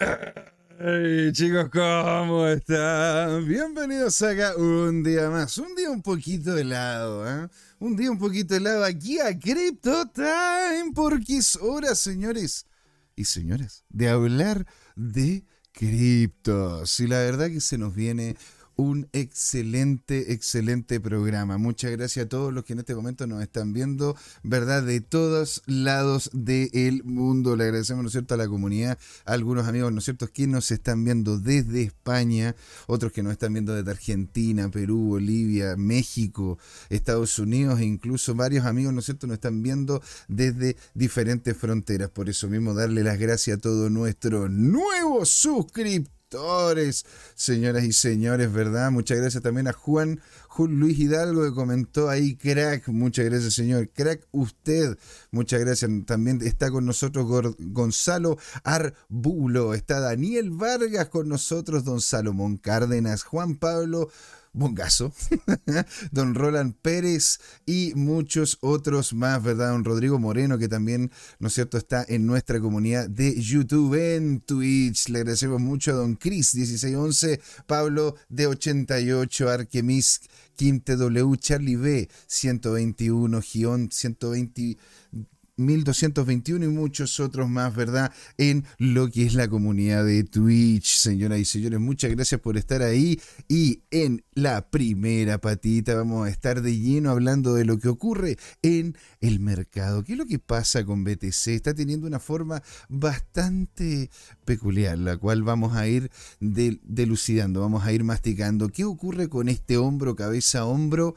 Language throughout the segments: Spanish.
Hey, chicos, ¿cómo están? Bienvenidos acá un día más, un día un poquito helado, ¿eh? Un día un poquito helado aquí a Crypto Time, porque es hora, señores y señores, de hablar de criptos. Y la verdad que se nos viene un excelente, excelente programa. Muchas gracias a todos los que en este momento nos están viendo, ¿verdad? De todos lados del mundo. Le agradecemos, ¿no es cierto?, a la comunidad, a algunos amigos, ¿no es cierto?, que nos están viendo desde España, otros que nos están viendo desde Argentina, Perú, Bolivia, México, Estados Unidos e incluso varios amigos, ¿no es cierto?, nos están viendo desde diferentes fronteras. Por eso mismo, darle las gracias a todos nuestros nuevos señoras y señores, ¿verdad? Muchas gracias también a Juan, Luis Hidalgo que comentó ahí, crack, muchas gracias señor, crack usted, muchas gracias. También está con nosotros Gonzalo Arbulo, está Daniel Vargas con nosotros, don Salomón Cárdenas, Juan Pablo Bongazo, don Roland Pérez y muchos otros más, ¿verdad? Don Rodrigo Moreno, que también, ¿no es cierto?, está en nuestra comunidad de YouTube, en Twitch. Le agradecemos mucho a don Chris, 1611, Pablo de 88, Arquemis, Quinte W, Charlie B, 121, Gion, 120. 1221 y muchos otros más, ¿verdad? En lo que es la comunidad de Twitch, señoras y señores. Muchas gracias por estar ahí. Y en la primera patita vamos a estar de lleno hablando de lo que ocurre en el mercado. ¿Qué es lo que pasa con BTC? Está teniendo una forma bastante peculiar, la cual vamos a ir delucidando, vamos a ir masticando. ¿Qué ocurre con este hombro, cabeza, hombro?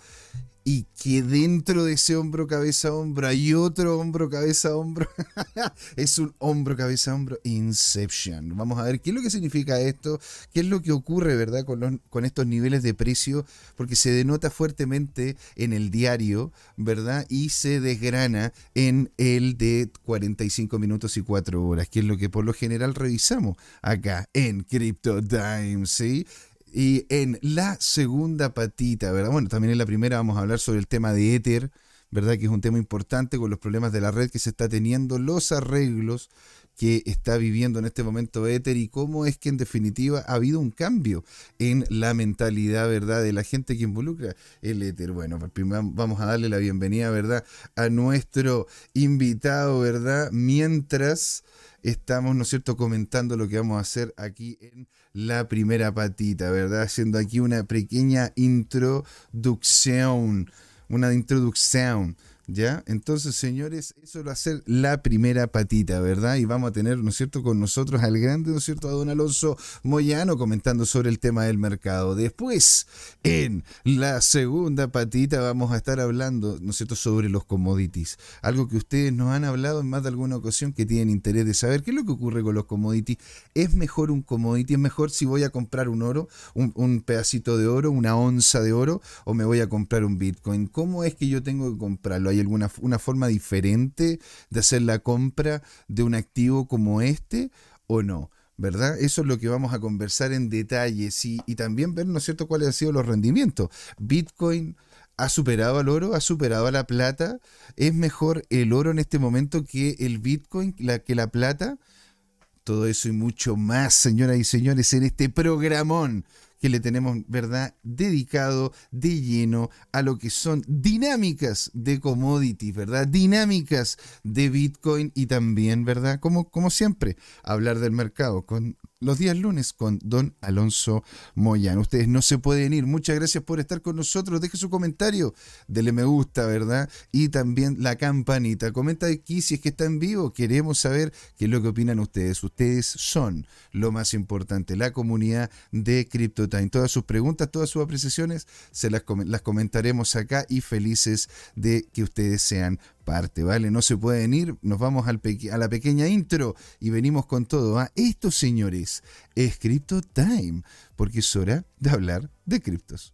Y que dentro de ese hombro, cabeza, hombro hay otro hombro, cabeza, hombro. es un hombro, cabeza, hombro Inception. Vamos a ver qué es lo que significa esto, qué es lo que ocurre, ¿verdad? Con, con estos niveles de precio, porque se denota fuertemente en el diario, ¿verdad? Y se desgrana en el de 45 minutos y 4 horas, que es lo que por lo general revisamos acá en Crypto Time, ¿sí? Y en la segunda patita, ¿verdad? Bueno, también en la primera vamos a hablar sobre el tema de Ether, ¿verdad? Que es un tema importante con los problemas de la red que se está teniendo, los arreglos que está viviendo en este momento Ether y cómo es que en definitiva ha habido un cambio en la mentalidad, ¿verdad? De la gente que involucra el Ether. Bueno, primero vamos a darle la bienvenida, ¿verdad? A nuestro invitado, ¿verdad? Mientras estamos, ¿no es cierto?, comentando lo que vamos a hacer aquí en la primera patita, ¿verdad? Haciendo aquí una pequeña introducción, una introducción ¿Ya? Entonces, señores, eso va a ser la primera patita, ¿verdad? Y vamos a tener, ¿no es cierto?, con nosotros al grande, ¿no es cierto?, a don Alonso Moyano comentando sobre el tema del mercado. Después, en la segunda patita, vamos a estar hablando, ¿no es cierto?, sobre los commodities. Algo que ustedes nos han hablado en más de alguna ocasión que tienen interés de saber. ¿Qué es lo que ocurre con los commodities? ¿Es mejor un commodity? ¿Es mejor si voy a comprar un oro, un, pedacito de oro, una onza de oro, o me voy a comprar un Bitcoin? ¿Cómo es que yo tengo que comprarlo? ¿Hay alguna una forma diferente de hacer la compra de un activo como este o no? ¿verdad? Eso es lo que vamos a conversar en detalle y, y también ver, ¿no es cierto?, cuáles han sido los rendimientos. Bitcoin ha superado al oro, ha superado a la plata. ¿Es mejor el oro en este momento que el Bitcoin, la, que la plata? Todo eso y mucho más, señoras y señores, en este programón que le tenemos, ¿verdad?, dedicado de lleno a lo que son dinámicas de commodities, ¿verdad? Dinámicas de Bitcoin y también, ¿verdad? Como, como siempre, hablar del mercado con los días lunes con don Alonso Moyano. Ustedes no se pueden ir. Muchas gracias por estar con nosotros. Deje su comentario, dele me gusta, ¿verdad? Y también la campanita. Comenta aquí si es que está en vivo. Queremos saber qué es lo que opinan ustedes. Ustedes son lo más importante, la comunidad de CryptoTime. Todas sus preguntas, todas sus apreciaciones, se las, las comentaremos acá y felices de que ustedes sean parte, ¿vale? No se pueden ir, nos vamos al a la pequeña intro y venimos con todo. ¿ah? Esto, señores, es Crypto Time, porque es hora de hablar de criptos.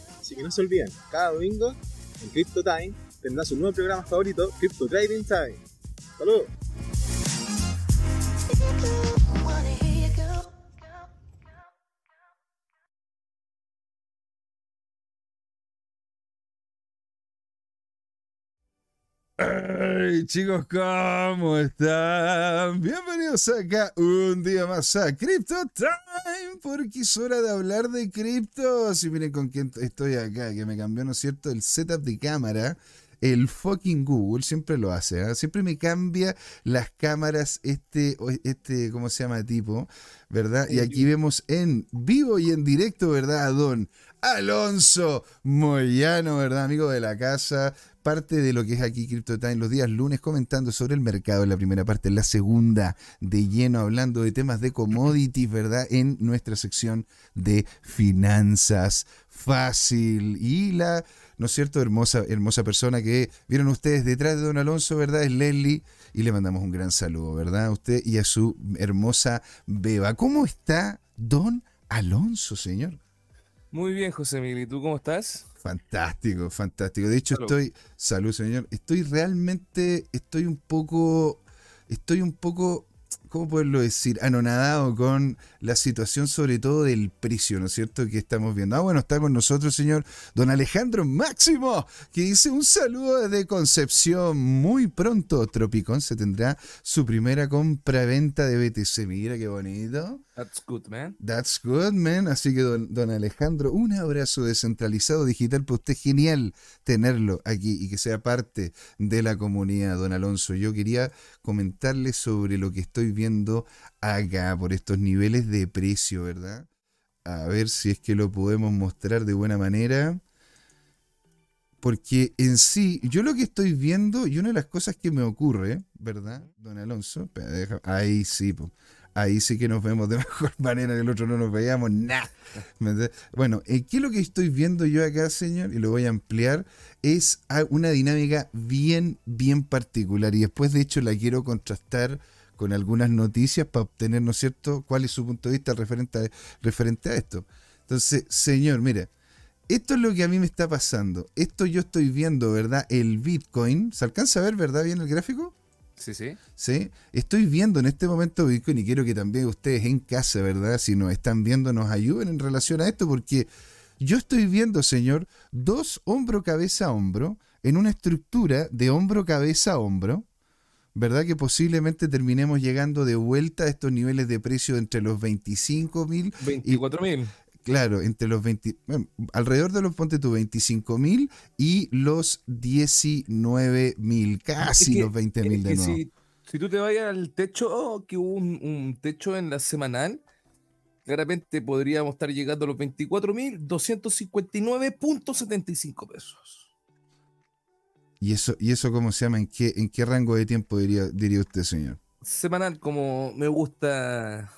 Así que no se olviden, cada domingo en Crypto Time tendrá su nuevo programa favorito, Crypto Trading Time. ¡Saludos! Hey chicos, ¿cómo están? Bienvenidos acá un día más a Crypto Time, porque es hora de hablar de criptos. Y miren con quién estoy acá, que me cambió, ¿no es cierto?, el setup de cámara. El fucking Google siempre lo hace, ¿ah? siempre me cambia las cámaras este, este, ¿cómo se llama? Tipo, ¿verdad? Y aquí vemos en vivo y en directo, ¿verdad? A Don Alonso Moyano, ¿verdad? Amigo de la casa, parte de lo que es aquí Crypto Time los días lunes comentando sobre el mercado en la primera parte, en la segunda de lleno hablando de temas de commodities, ¿verdad? En nuestra sección de finanzas fácil y la, ¿no es cierto? Hermosa, hermosa persona que vieron ustedes detrás de Don Alonso, ¿verdad? Es Leslie y le mandamos un gran saludo, ¿verdad? A usted y a su hermosa beba. ¿Cómo está Don Alonso, señor? Muy bien, José Miguel. ¿Y tú cómo estás? Fantástico, fantástico. De hecho, estoy. Salud, señor. Estoy realmente. Estoy un poco. Estoy un poco ¿cómo poderlo decir? Anonadado con la situación, sobre todo del precio, ¿no es cierto?, que estamos viendo. Ah, bueno, está con nosotros, señor don Alejandro Máximo, que dice un saludo desde Concepción. Muy pronto, Tropicón se tendrá su primera compra-venta de BTC. Mira qué bonito. That's good, man. That's good, man. Así que, don, don Alejandro, un abrazo descentralizado digital para usted. Genial tenerlo aquí y que sea parte de la comunidad, don Alonso. Yo quería comentarle sobre lo que estoy viendo acá por estos niveles de precio, ¿verdad? A ver si es que lo podemos mostrar de buena manera. Porque en sí, yo lo que estoy viendo y una de las cosas que me ocurre, ¿verdad, don Alonso? Ahí sí, ahí sí que nos vemos de mejor manera que el otro no nos veíamos, nada. Bueno, eh, ¿qué es lo que estoy viendo yo acá, señor? Y lo voy a ampliar, es una dinámica bien, bien particular. Y después, de hecho, la quiero contrastar con algunas noticias para obtener, ¿no es cierto?, cuál es su punto de vista referente a, referente a esto. Entonces, señor, mire, esto es lo que a mí me está pasando. Esto yo estoy viendo, ¿verdad? El Bitcoin. ¿Se alcanza a ver, verdad, bien el gráfico? Sí, sí. Sí. Estoy viendo en este momento Bitcoin y quiero que también ustedes en casa, ¿verdad? Si nos están viendo, nos ayuden en relación a esto, porque yo estoy viendo, señor, dos hombro, cabeza, hombro, en una estructura de hombro, cabeza, hombro, ¿verdad? Que posiblemente terminemos llegando de vuelta a estos niveles de precio entre los 25 mil. 24 mil. Claro, entre los 20, alrededor de los, ponte tú, 25 mil y los 19 mil, casi los 20 mil de nuevo. Si, si, tú te vayas al techo, que hubo un, un techo en la semanal, claramente podríamos estar llegando a los 24 mil 259.75 pesos. ¿Y eso, y eso cómo se llama? ¿En qué, en qué rango de tiempo diría, diría usted, señor? Semanal, como me gusta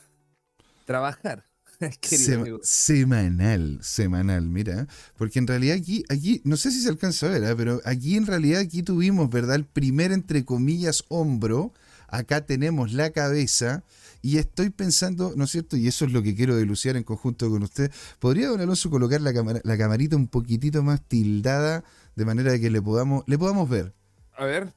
trabajar. semanal, semanal, mira, porque en realidad aquí, aquí, no sé si se alcanza a ver, ¿eh? pero aquí en realidad aquí tuvimos, ¿verdad? El primer, entre comillas, hombro, acá tenemos la cabeza, y estoy pensando, ¿no es cierto? Y eso es lo que quiero deluciar en conjunto con usted. ¿Podría, don Alonso, colocar la, la camarita un poquitito más tildada de manera que le podamos, le podamos ver. A ver,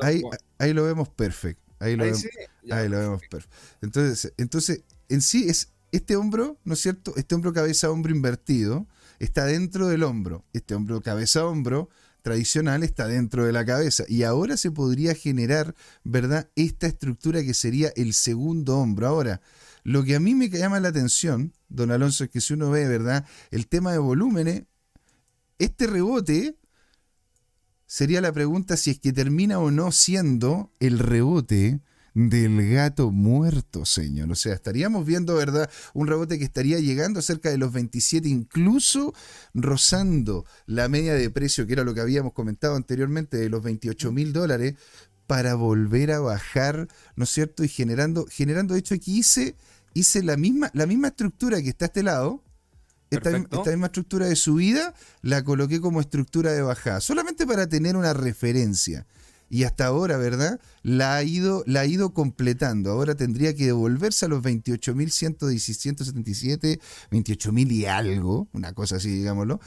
ahí, ahí, lo vemos perfecto. Ahí lo, vemos, ahí lo vemos perfecto. Entonces, entonces, en sí es este hombro, ¿no es cierto? Este hombro cabeza-hombro invertido está dentro del hombro. Este hombro cabeza-hombro tradicional está dentro de la cabeza. Y ahora se podría generar, ¿verdad? Esta estructura que sería el segundo hombro. Ahora, lo que a mí me llama la atención, don Alonso, es que si uno ve, ¿verdad? El tema de volúmenes, este rebote sería la pregunta si es que termina o no siendo el rebote del gato muerto, señor. O sea, estaríamos viendo, ¿verdad? Un rebote que estaría llegando cerca de los 27, incluso rozando la media de precio, que era lo que habíamos comentado anteriormente, de los 28 mil dólares, para volver a bajar, ¿no es cierto? Y generando, generando de hecho, aquí hice, hice la, misma, la misma estructura que está a este lado. Esta, esta, misma estructura de subida la coloqué como estructura de bajada, solamente para tener una referencia y hasta ahora, ¿verdad? La ha ido, la ha ido completando. Ahora tendría que devolverse a los 28.177, 28.000 y algo, una cosa así, digámoslo,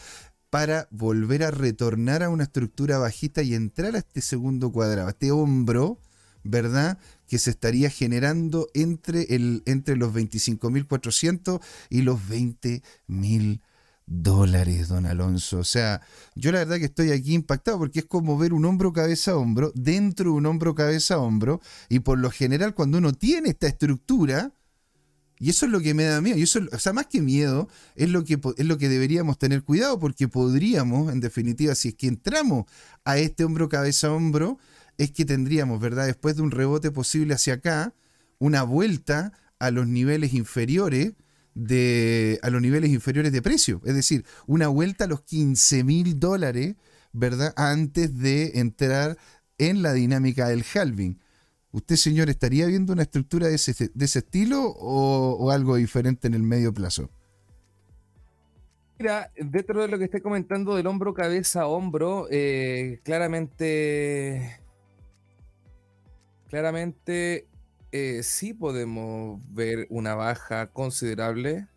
para volver a retornar a una estructura bajista y entrar a este segundo cuadrado, a este hombro, ¿verdad? Que se estaría generando entre, el, entre los 25.400 y los 20.000 dólares, don Alonso. O sea, yo la verdad que estoy aquí impactado porque es como ver un hombro cabeza a hombro, dentro de un hombro cabeza a hombro, y por lo general cuando uno tiene esta estructura, y eso es lo que me da miedo, y eso, o sea, más que miedo, es lo que, es lo que deberíamos tener cuidado porque podríamos, en definitiva, si es que entramos a este hombro cabeza hombro, es que tendríamos, ¿verdad? Después de un rebote posible hacia acá, una vuelta a los niveles inferiores, de, a los niveles inferiores de precio. Es decir, una vuelta a los 15 mil dólares, ¿verdad? Antes de entrar en la dinámica del halving. ¿Usted, señor, estaría viendo una estructura de ese, de ese estilo o, algo diferente en el medio plazo? Mira, dentro de lo que estoy comentando del hombro, cabeza, hombro, eh, claramente, claramente eh, sí podemos ver una baja considerable.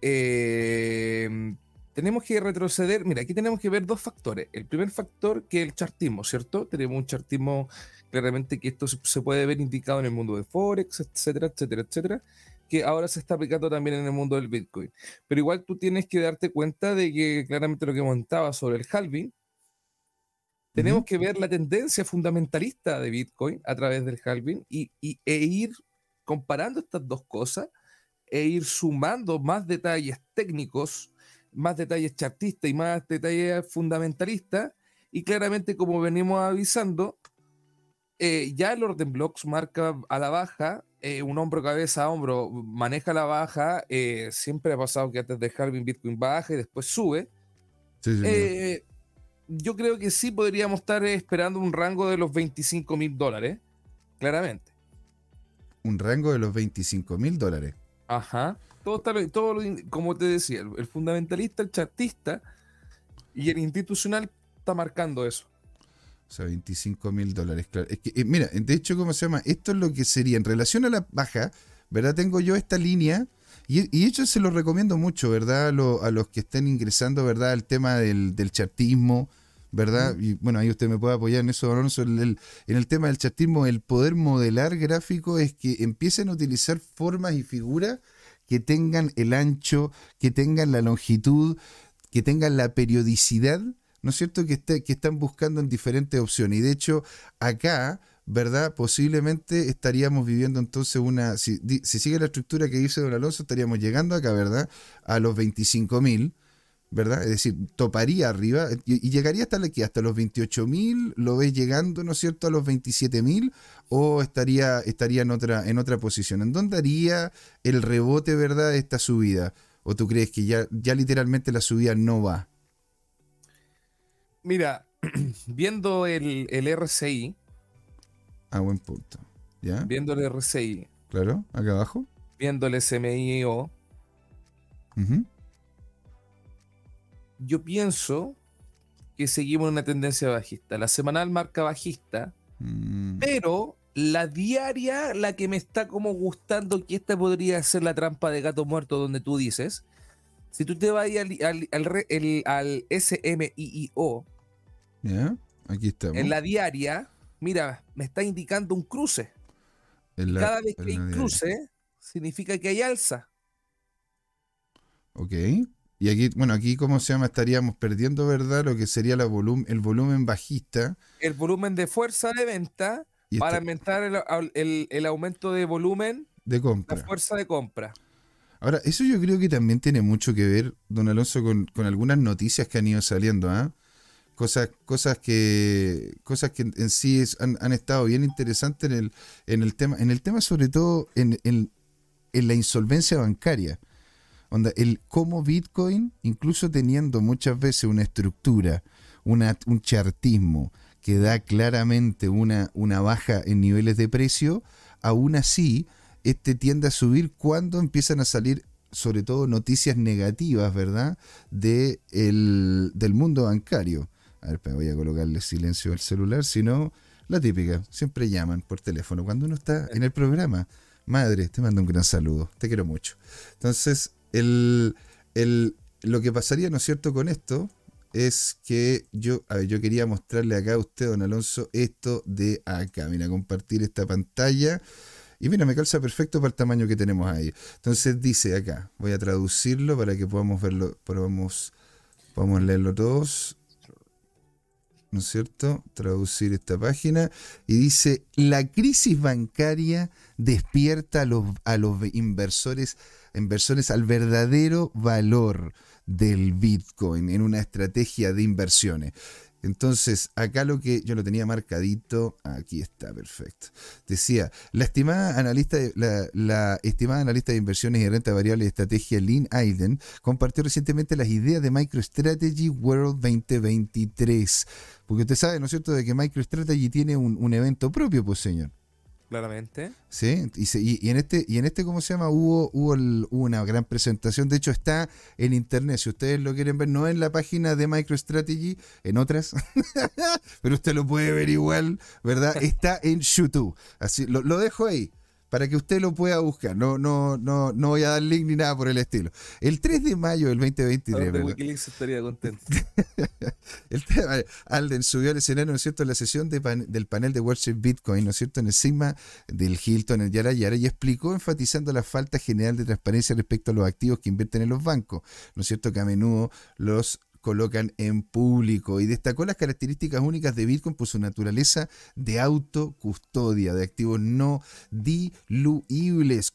Em, tenemos que retroceder. Mira, aquí tenemos que ver dos factores. El primer factor que es el chartismo, ¿cierto? Tenemos un chartismo claramente que esto se puede ver indicado en el mundo de Forex, etcétera, etcétera, etcétera, que ahora se está aplicando también en el mundo del Bitcoin. Pero igual tú tienes que darte cuenta de que claramente lo que montaba sobre el halving tenemos que ver la tendencia fundamentalista de Bitcoin a través del halving y, e ir comparando estas dos cosas e ir sumando más detalles técnicos, más detalles chartistas y más detalles fundamentalistas. Y claramente, como venimos avisando, eh, ya el orden blocks marca a la baja, eh, un hombro cabeza a hombro maneja la baja. Eh, siempre ha pasado que antes del halving Bitcoin baja y después sube. Sí, sí, yo creo que sí podríamos estar esperando un rango de los 25 mil dólares, claramente. Un rango de los 25 mil dólares. Ajá. Todo, está, todo como te decía, el, fundamentalista, el chartista y el institucional está marcando eso. O sea, 25 mil dólares, claro. Es que, eh, mira, de hecho, ¿cómo se llama? Esto es lo que sería, en relación a la baja, ¿verdad? Tengo yo esta línea, y, y hecho se lo recomiendo mucho, ¿verdad? A, los que estén ingresando, ¿verdad? Al tema del, del chartismo, ¿verdad? Y bueno, ahí usted me puede apoyar en eso, Alonso. En el, tema del chatismo, el poder modelar gráfico es que empiecen a utilizar formas y figuras que tengan el ancho, que tengan la longitud, que tengan la periodicidad, ¿no es cierto? Que, que están buscando en diferentes opciones. Y de hecho, acá, ¿verdad? Posiblemente estaríamos viviendo entonces una, si, si sigue la estructura que dice Don Alonso, estaríamos llegando acá, ¿verdad? A los 25 mil ¿verdad? Es decir, toparía arriba y, llegaría hasta aquí, hasta los 28.000, lo ves llegando, ¿no es cierto?, a los 27.000 o estaría, estaría en, otra, en otra posición. ¿En dónde haría el rebote, ¿verdad?, de esta subida. ¿O tú crees que ya, ya literalmente la subida no va? Mira, viendo el, el RCI. A buen punto. ¿Ya? Viendo el RCI. Claro, acá abajo. Viendo el SMIO yo pienso que seguimos en una tendencia bajista. La semanal marca bajista, mm. pero la diaria, la que me está como gustando, que esta podría ser la trampa de gato muerto donde tú dices, si tú te vas al, al, al, SMIIO, aquí estamos. en la diaria, mira, me está indicando un cruce. Cada vez que hay cruce, significa que hay alza. Ok. Y aquí, bueno, aquí, ¿cómo se llama? Estaríamos perdiendo, ¿verdad? Lo que sería la el volumen bajista. El volumen de fuerza de venta para aumentar el, aumento de volumen de compra. La fuerza de compra. Ahora, eso yo creo que también tiene mucho que ver, don Alonso, con, algunas noticias que han ido saliendo, ¿ah? Cosas, cosas que, cosas que en sí han, han estado bien interesantes en el, en el tema, en el tema sobre todo en, en- en la insolvencia bancaria. El cómo Bitcoin, incluso teniendo muchas veces una estructura, una, un chartismo que da claramente una, una baja en niveles de precio, aún así, este tiende a subir cuando empiezan a salir, sobre todo, noticias negativas, ¿verdad? De el- del mundo bancario. A ver, voy a colocarle silencio al celular, si no, la típica, siempre llaman por teléfono cuando uno está en el programa. Madre, te mando un gran saludo, te quiero mucho. Entonces, el, el- lo que pasaría, ¿no es cierto?, con esto es que yo, yo quería mostrarle acá a usted, don Alonso, esto de acá. Mira, compartir esta pantalla. Y mira, me calza perfecto para el tamaño que tenemos ahí. Entonces dice acá, voy a traducirlo para que podamos verlo, podamos, podamos leerlo todos. ¿No es cierto? Traducir esta página. Y dice, la crisis bancaria despierta a los, a los inversores, inversores al verdadero valor del Bitcoin en una estrategia de inversiones. Entonces, acá lo que yo lo tenía marcadito, aquí está, perfecto. Decía, la estimada analista de, la, estimada analista de inversiones y renta variable de estrategia Lynn Aiden compartió recientemente las ideas de MicroStrategy World 2023. Porque usted sabe, ¿no es cierto?, de que MicroStrategy tiene un, un evento propio, pues señor. Claramente. Sí, y, se- y- en este, y en este, ¿cómo se llama? Hubo, hubo una gran presentación. De hecho, está en internet. Si ustedes lo quieren ver, no en la página de MicroStrategy, en otras, pero usted lo puede ver igual, ¿verdad? Está en YouTube. Así, lo, lo dejo ahí. Para que usted lo pueda buscar. No, no, no, no voy a dar link ni nada por el estilo. El 3 de mayo del 2023, Ahora de ¿verdad? Wikileaks estaría contento. El tema, Alden subió al escenario, ¿no es cierto?, en la sesión de pan- del panel de Wall Street Bitcoin, ¿no es cierto?, en el Sigma del Hilton, en el Yara Yara, y explicó enfatizando la falta general de transparencia respecto a los activos que invierten en los bancos, ¿no es cierto?, que a menudo los colocan en público y destacó las características únicas de Bitcoin por su naturaleza de autocustodia, de activos no diluibles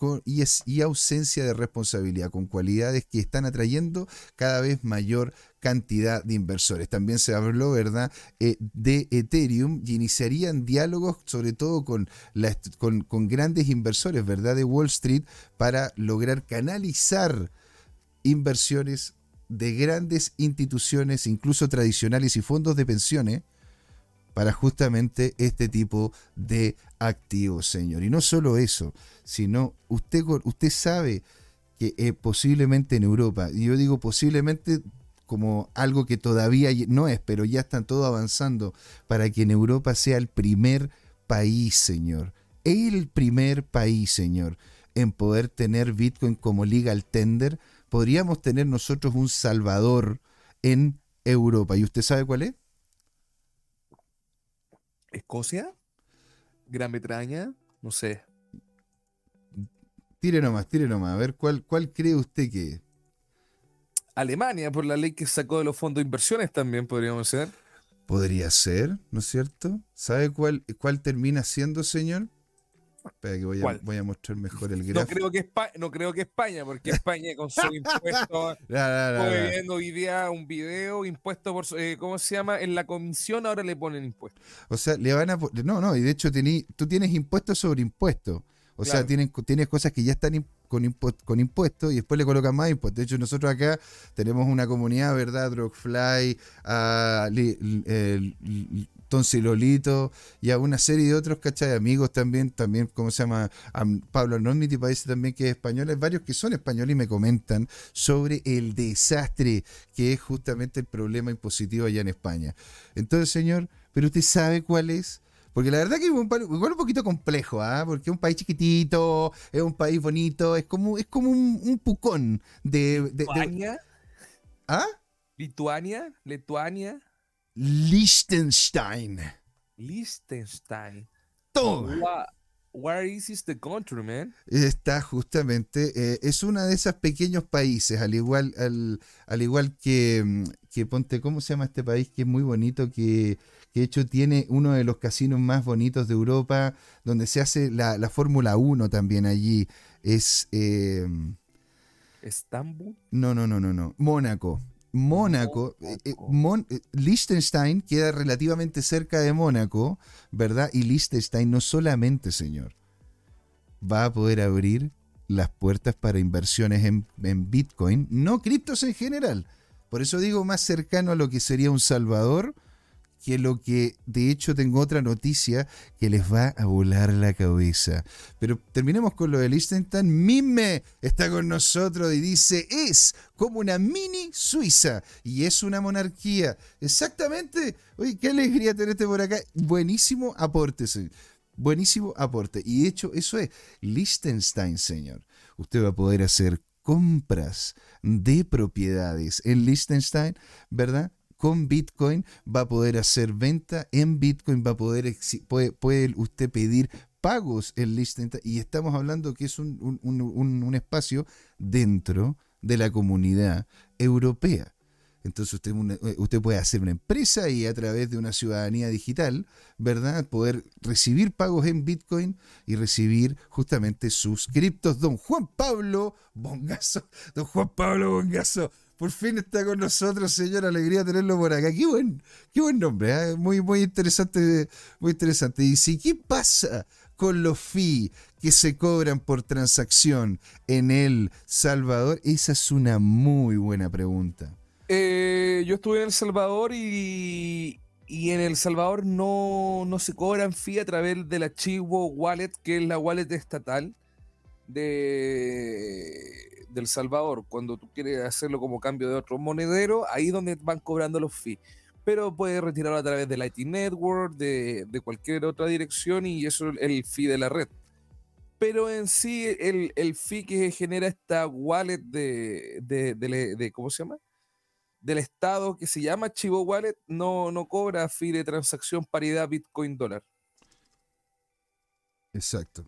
y, ausencia de responsabilidad, con cualidades que están atrayendo cada vez mayor cantidad de inversores. También se habló, ¿verdad?, eh, de Ethereum y iniciarían diálogos sobre todo con grandes inversores, ¿verdad?, de Wall Street para lograr canalizar inversiones de grandes instituciones, incluso tradicionales y fondos de pensiones, para justamente este tipo de activos, señor. Y no solo eso, sino usted, usted sabe que eh, posiblemente en Europa, y yo digo posiblemente como algo que todavía no es, pero ya están todos avanzando para que en Europa sea el primer país, señor. El primer país, señor, en poder tener Bitcoin como legal tender. Podríamos tener nosotros un salvador en Europa. ¿Y usted sabe cuál es? ¿Escocia? ¿Gran Bretaña? No sé. Tire nomás, tire nomás. A ver, ¿cuál, cuál cree usted que es? Alemania, por la ley que sacó de los fondos de inversiones también podríamos ser. Podría ser, ¿no es cierto? ¿Sabe cuál, cuál termina siendo, señor? Espera que voy a, ¿Cuál? voy a mostrar mejor el No gráfico. creo, que España, no creo que España, porque España con su impuesto, estuve viendo hoy día un video impuesto por, eh, ¿cómo se llama? En la comisión ahora le ponen impuestos. O sea, le van a... No, no, y de hecho tení- tú tienes impuestos sobre impuestos. O sea, Claro. tienes, cosas que ya están con, impu- con impuestos y después le colocan más impuestos. De hecho, nosotros acá tenemos una comunidad, ¿verdad? Drogfly, a Li- Tonsilolito y a una serie de otros, ¿cachai? Amigos también, también, ¿cómo se llama? Am- Pablo Anonymity parece también que es español. Hay varios que son españoles y me comentan sobre el desastre que es justamente el problema impositivo allá en España. Entonces, señor, ¿pero usted sabe cuál es? Porque la verdad que es un, igual un poquito complejo, ¿ah? Porque es un país chiquitito, es un país bonito, es como, es como un, un pucón de, de- de- ¿Lituania? ¿Ah? ¿Lituania? ¿Lituania? Liechtenstein. Liechtenstein. Toma. Where is this the country, man? Está justamente, eh, es uno de esos pequeños países, al igual, al, al igual que, mm, que Ponte, ¿cómo se llama este país? Que es muy bonito, que, que de hecho tiene uno de los casinos más bonitos de Europa, donde se hace la, la Fórmula 1 también allí. Es, eh, Estambul. no, no, no, no, no, Mónaco. Mónaco, eh, eh, Mon- eh, Liechtenstein queda relativamente cerca de Mónaco, ¿verdad? Y Liechtenstein no solamente, señor, va a poder abrir las puertas para inversiones en, en Bitcoin, no criptos en general. Por eso digo más cercano a lo que sería un Salvador que lo que de hecho tengo otra noticia que les va a volar la cabeza. Pero terminemos con lo de Liechtenstein. Mime está con nosotros y dice, es como una mini Suiza y es una monarquía. Exactamente. Oye, qué alegría tenerte por acá. Buenísimo aporte, señor. Buenísimo aporte. Y de hecho, eso es Liechtenstein, señor. Usted va a poder hacer compras de propiedades en Liechtenstein, ¿verdad? Con Bitcoin va a poder hacer venta en Bitcoin, va a poder puede, usted pedir pagos en Liechtenstein y estamos hablando que es un, espacio dentro de la comunidad europea. Entonces usted, usted puede hacer una empresa y a través de una ciudadanía digital, ¿verdad? Poder recibir pagos en Bitcoin y recibir justamente sus criptos. Don Juan Pablo Bongazo, don Juan Pablo Bongazo, por fin está con nosotros, señor. Alegría tenerlo por acá. Qué buen, qué buen nombre, ¿eh? muy, muy interesante, muy interesante. Y si, ¿qué pasa con los fees que se cobran por transacción en El Salvador? Esa es una muy buena pregunta. Eh, yo estuve en El Salvador y, y en El Salvador no, no se cobran fee a través del archivo wallet, que es la wallet estatal de, del Salvador. Cuando tú quieres hacerlo como cambio de otro monedero, ahí es donde van cobrando los fees. Pero puedes retirarlo a través de Lightning Network, de, de cualquier otra dirección y eso es el fee de la red. Pero en sí, el, el fee que genera esta wallet de, de, de- de- ¿cómo se llama? del estado que se llama Chivo Wallet no, no cobra fee de transacción paridad Bitcoin dólar. Exacto.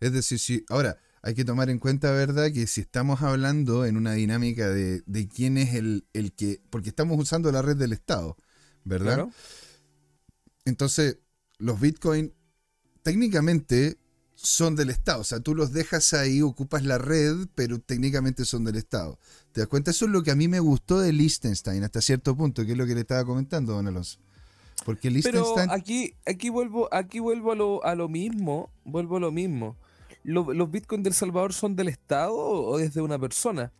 Es decir, si ahora hay que tomar en cuenta, ¿verdad? Que si estamos hablando en una dinámica de, de quién es el, el que. Porque estamos usando la red del Estado, ¿verdad? Claro. Entonces, los Bitcoin técnicamente son del Estado. O sea, tú los dejas ahí, ocupas la red, pero técnicamente son del Estado. ¿Te das cuenta? Eso es lo que a mí me gustó de Liechtenstein hasta cierto punto, que es lo que le estaba comentando, don Alonso. Porque Pero Liechtenstein. aquí, aquí vuelvo, aquí vuelvo a lo, a lo mismo, vuelvo a lo mismo. Lo- ¿Los Bitcoin del Salvador son del Estado o desde una persona?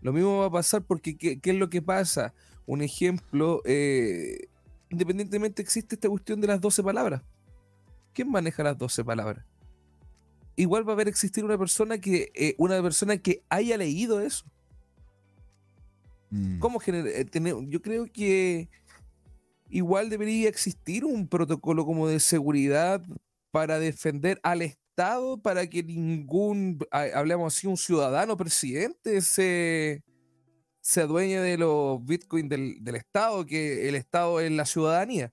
Lo mismo va a pasar porque ¿qué, qué es lo que pasa? Un ejemplo, eh, independientemente existe esta cuestión de las 12 palabras. ¿Quién maneja las 12 palabras? Igual va a haber existir una persona que, eh, una persona que haya leído eso. Mm, ¿Cómo gener- eh, tener- Yo creo que igual debería existir un protocolo como de seguridad para defender al Estado, para que ningún, ha- hablemos así, un ciudadano presidente se, se adueñe de los bitcoins del, del Estado, que el Estado es la ciudadanía.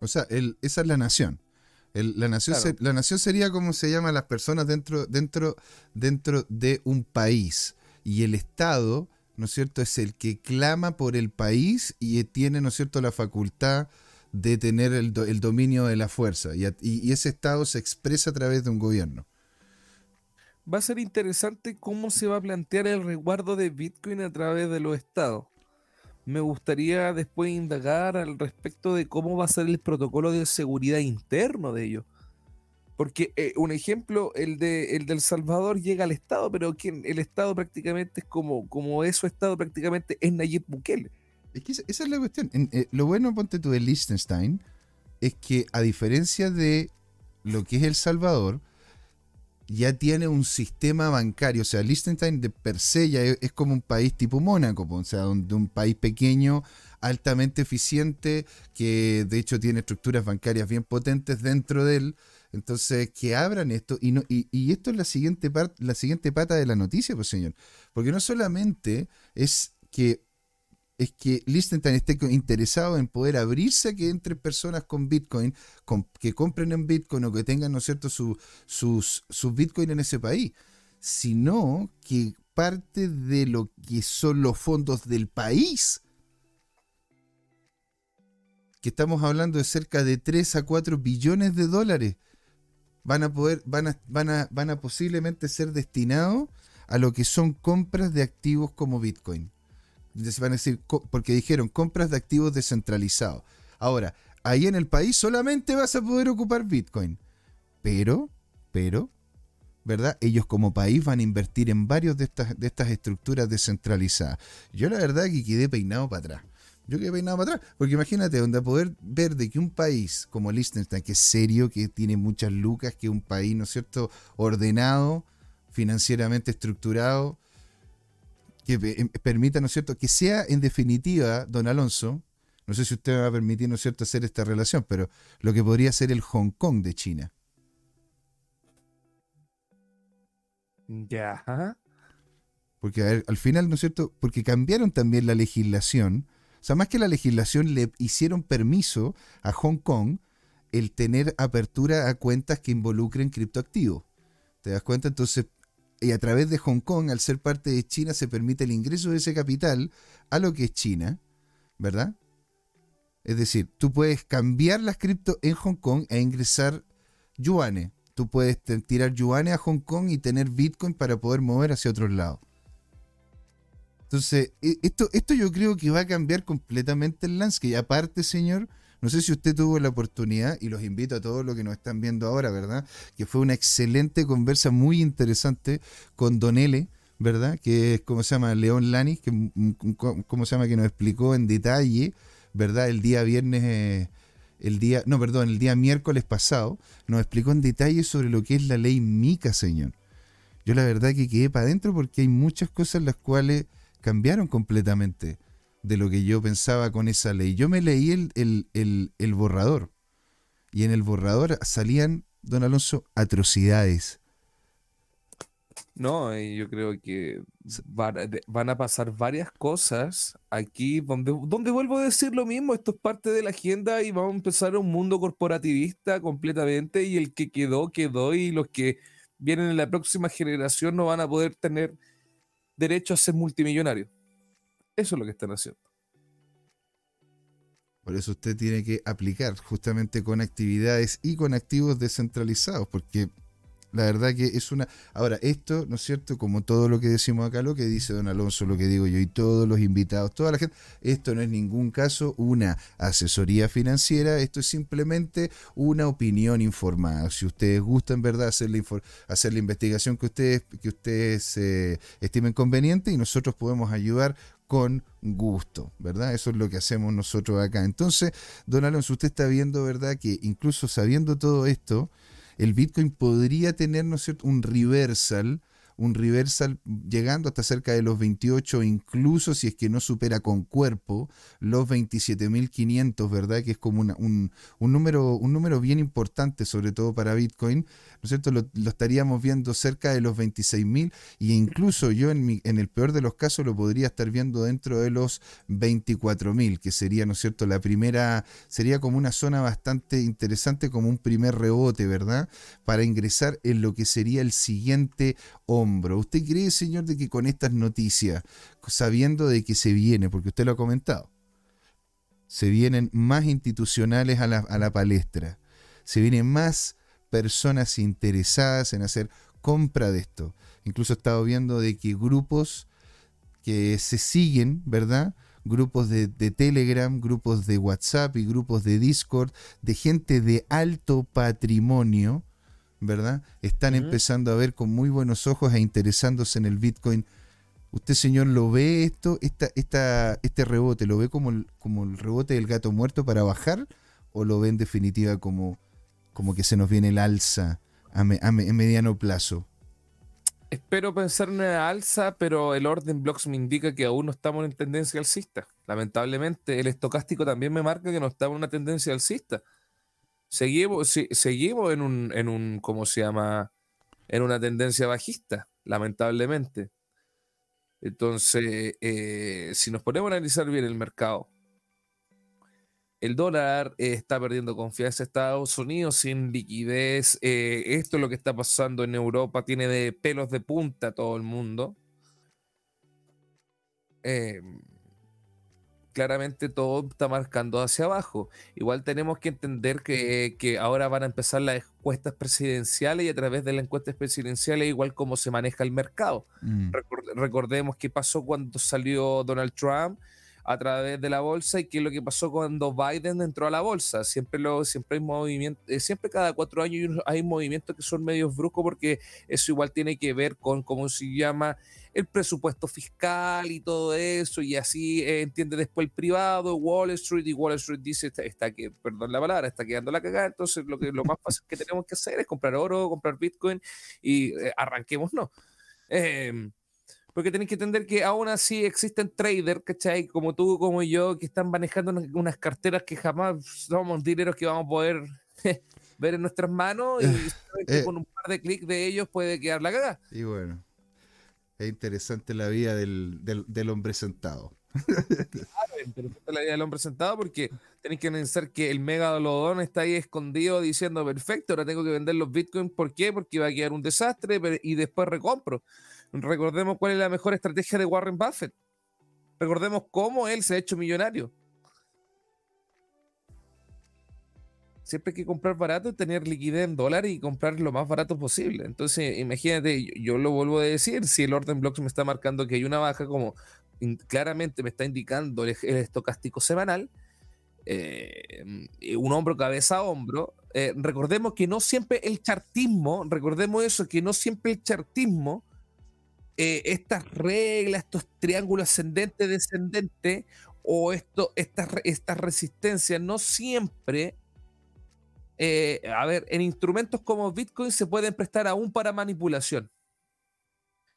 O sea, el- esa es la nación. El- la, nación Claro. se- la nación sería como se llaman las personas dentro, dentro, dentro de un país. Y el Estado, ¿no es cierto?, es el que clama por el país y tiene, ¿no es cierto?, la facultad de tener el, el dominio de la fuerza. Y, y- ese Estado se expresa a través de un gobierno. Va a ser interesante cómo se va a plantear el resguardo de Bitcoin a través de los estados. Me gustaría después indagar al respecto de cómo va a ser el protocolo de seguridad interno de ellos. Porque eh, un ejemplo, el de el del Salvador llega al Estado, pero el Estado prácticamente es como, como es su Estado prácticamente es Nayib Bukele. Es que esa, es la cuestión. Eh, lo bueno, ponte tú, de Liechtenstein, es que a diferencia de lo que es El Salvador, ya tiene un sistema bancario. O sea, Liechtenstein de per se ya es, como un país tipo Mónaco, o sea, un, de un país pequeño, altamente eficiente, que de hecho tiene estructuras bancarias bien potentes dentro de él. Entonces, que abran esto, y, no, y, esto es la siguiente, la siguiente pata de la noticia, pues señor. Porque no solamente es que es que Liechtenstein esté interesado en poder abrirse a que entre personas con Bitcoin, que compren en Bitcoin o que tengan, ¿no es cierto?, su- sus, Bitcoin en ese país, sino que parte de lo que son los fondos del país, que estamos hablando de cerca de 3 a 4 billones de dólares, van a poder, van a posiblemente ser destinados a lo que son compras de activos como Bitcoin. Se van a decir, porque dijeron compras de activos descentralizados. Ahora, ahí en el país solamente vas a poder ocupar Bitcoin. Pero, pero, ¿verdad? Ellos como país van a invertir en varios de estas, de estas estructuras descentralizadas. Yo la verdad que quedé peinado para atrás. Yo quedé peinado para atrás. Porque imagínate, donde poder ver de que un país como Liechtenstein, que es serio, que tiene muchas lucas, que es un país, ¿no es cierto?, ordenado, financieramente estructurado, que em, permita, ¿no es cierto?, que sea en definitiva, don Alonso, no sé si usted me va a permitir, ¿no es cierto?, hacer esta relación, pero lo que podría ser el Hong Kong de China. Ya. Porque al final, ¿no es cierto? Porque cambiaron también la legislación. O sea, más que la legislación, le hicieron permiso a Hong Kong el tener apertura a cuentas que involucren criptoactivos. ¿Te das cuenta? Entonces, y a través de Hong Kong, al ser parte de China, se permite el ingreso de ese capital a lo que es China, ¿verdad? Es decir, tú puedes cambiar las cripto en Hong Kong e ingresar yuanes. Tú puedes tirar yuanes a Hong Kong y tener Bitcoin para poder mover hacia otros lados. Entonces, e, esto, esto yo creo que va a cambiar completamente el landscape. Aparte, señor, no sé si usted tuvo la oportunidad, y los invito a todos los que nos están viendo ahora, ¿verdad? Que fue una excelente conversa, muy interesante con Don L, ¿verdad? Que es, ¿cómo se llama? León Lanis, que, mm, mm, ¿cómo se llama? Que nos explicó en detalle, ¿verdad? El día viernes... Eh, el día, no, perdón, el día miércoles pasado, nos explicó en detalle sobre lo que es la ley MICA, señor. Yo la verdad que quedé para adentro porque hay muchas cosas las cuales cambiaron completamente de lo que yo pensaba con esa ley. Yo me leí el, el borrador y en el borrador salían, don Alonso, atrocidades no, yo creo que van, a pasar varias cosas aquí donde, donde vuelvo a decir lo mismo, esto es parte de la agenda y vamos a empezar un mundo corporativista completamente y el que quedó, quedó y los que vienen en la próxima generación no van a poder tener derecho a ser multimillonarios. Eso es lo que están haciendo. Por eso usted tiene que aplicar justamente con actividades y con activos descentralizados, porque la verdad que es una... Ahora, esto, ¿no es cierto? Como todo lo que decimos acá, lo que dice don Alonso, lo que digo yo y todos los invitados, toda la gente, esto no es ningún caso una asesoría financiera, esto es simplemente una opinión informada. Si ustedes gustan, ¿verdad? Hacer la, hacer la investigación que ustedes, que ustedes eh, estimen conveniente y nosotros podemos ayudar con gusto, ¿verdad? Eso es lo que hacemos nosotros acá. Entonces, don Alonso, usted está viendo, ¿verdad? Que incluso sabiendo todo esto, el Bitcoin podría tener, ¿no es cierto?, un reversal un reversal llegando hasta cerca de los 28, incluso si es que no supera con cuerpo los 27.500, ¿verdad? Que es como un, número, un número bien importante, sobre todo para Bitcoin, ¿no es cierto? Lo, estaríamos viendo cerca de los 26.000 e incluso yo en, el peor de los casos lo podría estar viendo dentro de los 24.000, que sería, ¿no es cierto? La primera, sería como una zona bastante interesante, como un primer rebote, ¿verdad? Para ingresar en lo que sería el siguiente ¿Usted cree, señor, de que con estas noticias, sabiendo de que se viene, porque usted lo ha comentado, se vienen más institucionales a la, a la palestra, se vienen más personas interesadas en hacer compra de esto. Incluso he estado viendo de que grupos que se siguen, ¿verdad? Grupos de, de, Telegram, grupos de WhatsApp y grupos de Discord, de gente de alto patrimonio, ¿verdad? Están empezando a ver con muy buenos ojos e interesándose en el Bitcoin. ¿Usted, señor, lo ve esto, esta, esta, este rebote, lo ve como el, como el rebote del gato muerto para bajar o lo ve en definitiva como, como que se nos viene el alza a, mediano plazo? Espero pensar en una alza, pero el orden blocks me indica que aún no estamos en tendencia alcista. Lamentablemente, el estocástico también me marca que no estamos en una tendencia alcista seguimos, seguimos en un, en un, ¿cómo se llama? En una tendencia bajista, lamentablemente. Entonces, eh, si nos ponemos a analizar bien el mercado, el dólar eh, está perdiendo confianza en Estados Unidos sin liquidez. Eh, esto es lo que está pasando en Europa. Tiene de pelos de punta todo el mundo. claramente todo está marcando hacia abajo. Igual tenemos que entender que, que, ahora van a empezar las encuestas presidenciales y a través de las encuestas presidenciales igual como se maneja el mercado. Mm. recordemos qué pasó cuando salió Donald Trump a través de la bolsa y qué es lo que pasó cuando Biden entró a la bolsa. Siempre, lo, siempre hay movimiento, eh, siempre cada cuatro años hay movimientos que son medios bruscos porque eso igual tiene que ver con cómo se llama el presupuesto fiscal y todo eso, y así eh, entiende después el privado, Wall Street, y Wall Street dice, está, que, perdón la palabra, está quedando la cagada, entonces lo, que, lo más fácil que tenemos que hacer es comprar oro, comprar Bitcoin y eh, arranquemos, no. Em, porque tenéis que entender que aún así existen traders, ¿cachai? Como tú, como yo, que están manejando unas, carteras que jamás somos dineros que vamos a poder ver en nuestras manos y eh, con un par de clics de ellos puede quedar la cagada. Y bueno. Es interesante la vida del, hombre sentado. Claro, es interesante la vida del hombre sentado porque tenéis que pensar que el megalodón está ahí escondido diciendo, perfecto, ahora tengo que vender los bitcoins. ¿Por qué? Porque va a quedar un desastre y después recompro. Recordemos cuál es la mejor estrategia de Warren Buffett. Recordemos cómo él se ha hecho millonario. siempre hay que comprar barato, tener liquidez en dólares y comprar lo más barato posible. Entonces, imagínate, yo, lo vuelvo a decir, si el orden blocks me está marcando que hay una baja, como claramente me está indicando el, estocástico semanal, eh, un hombro cabeza a hombro, eh, recordemos que no siempre el chartismo, recordemos eso, que no siempre el chartismo, eh, estas reglas, estos triángulos ascendente, descendente, o esto, estas, estas resistencias, no siempre eh, a ver, en instrumentos como Bitcoin se pueden prestar aún para manipulación.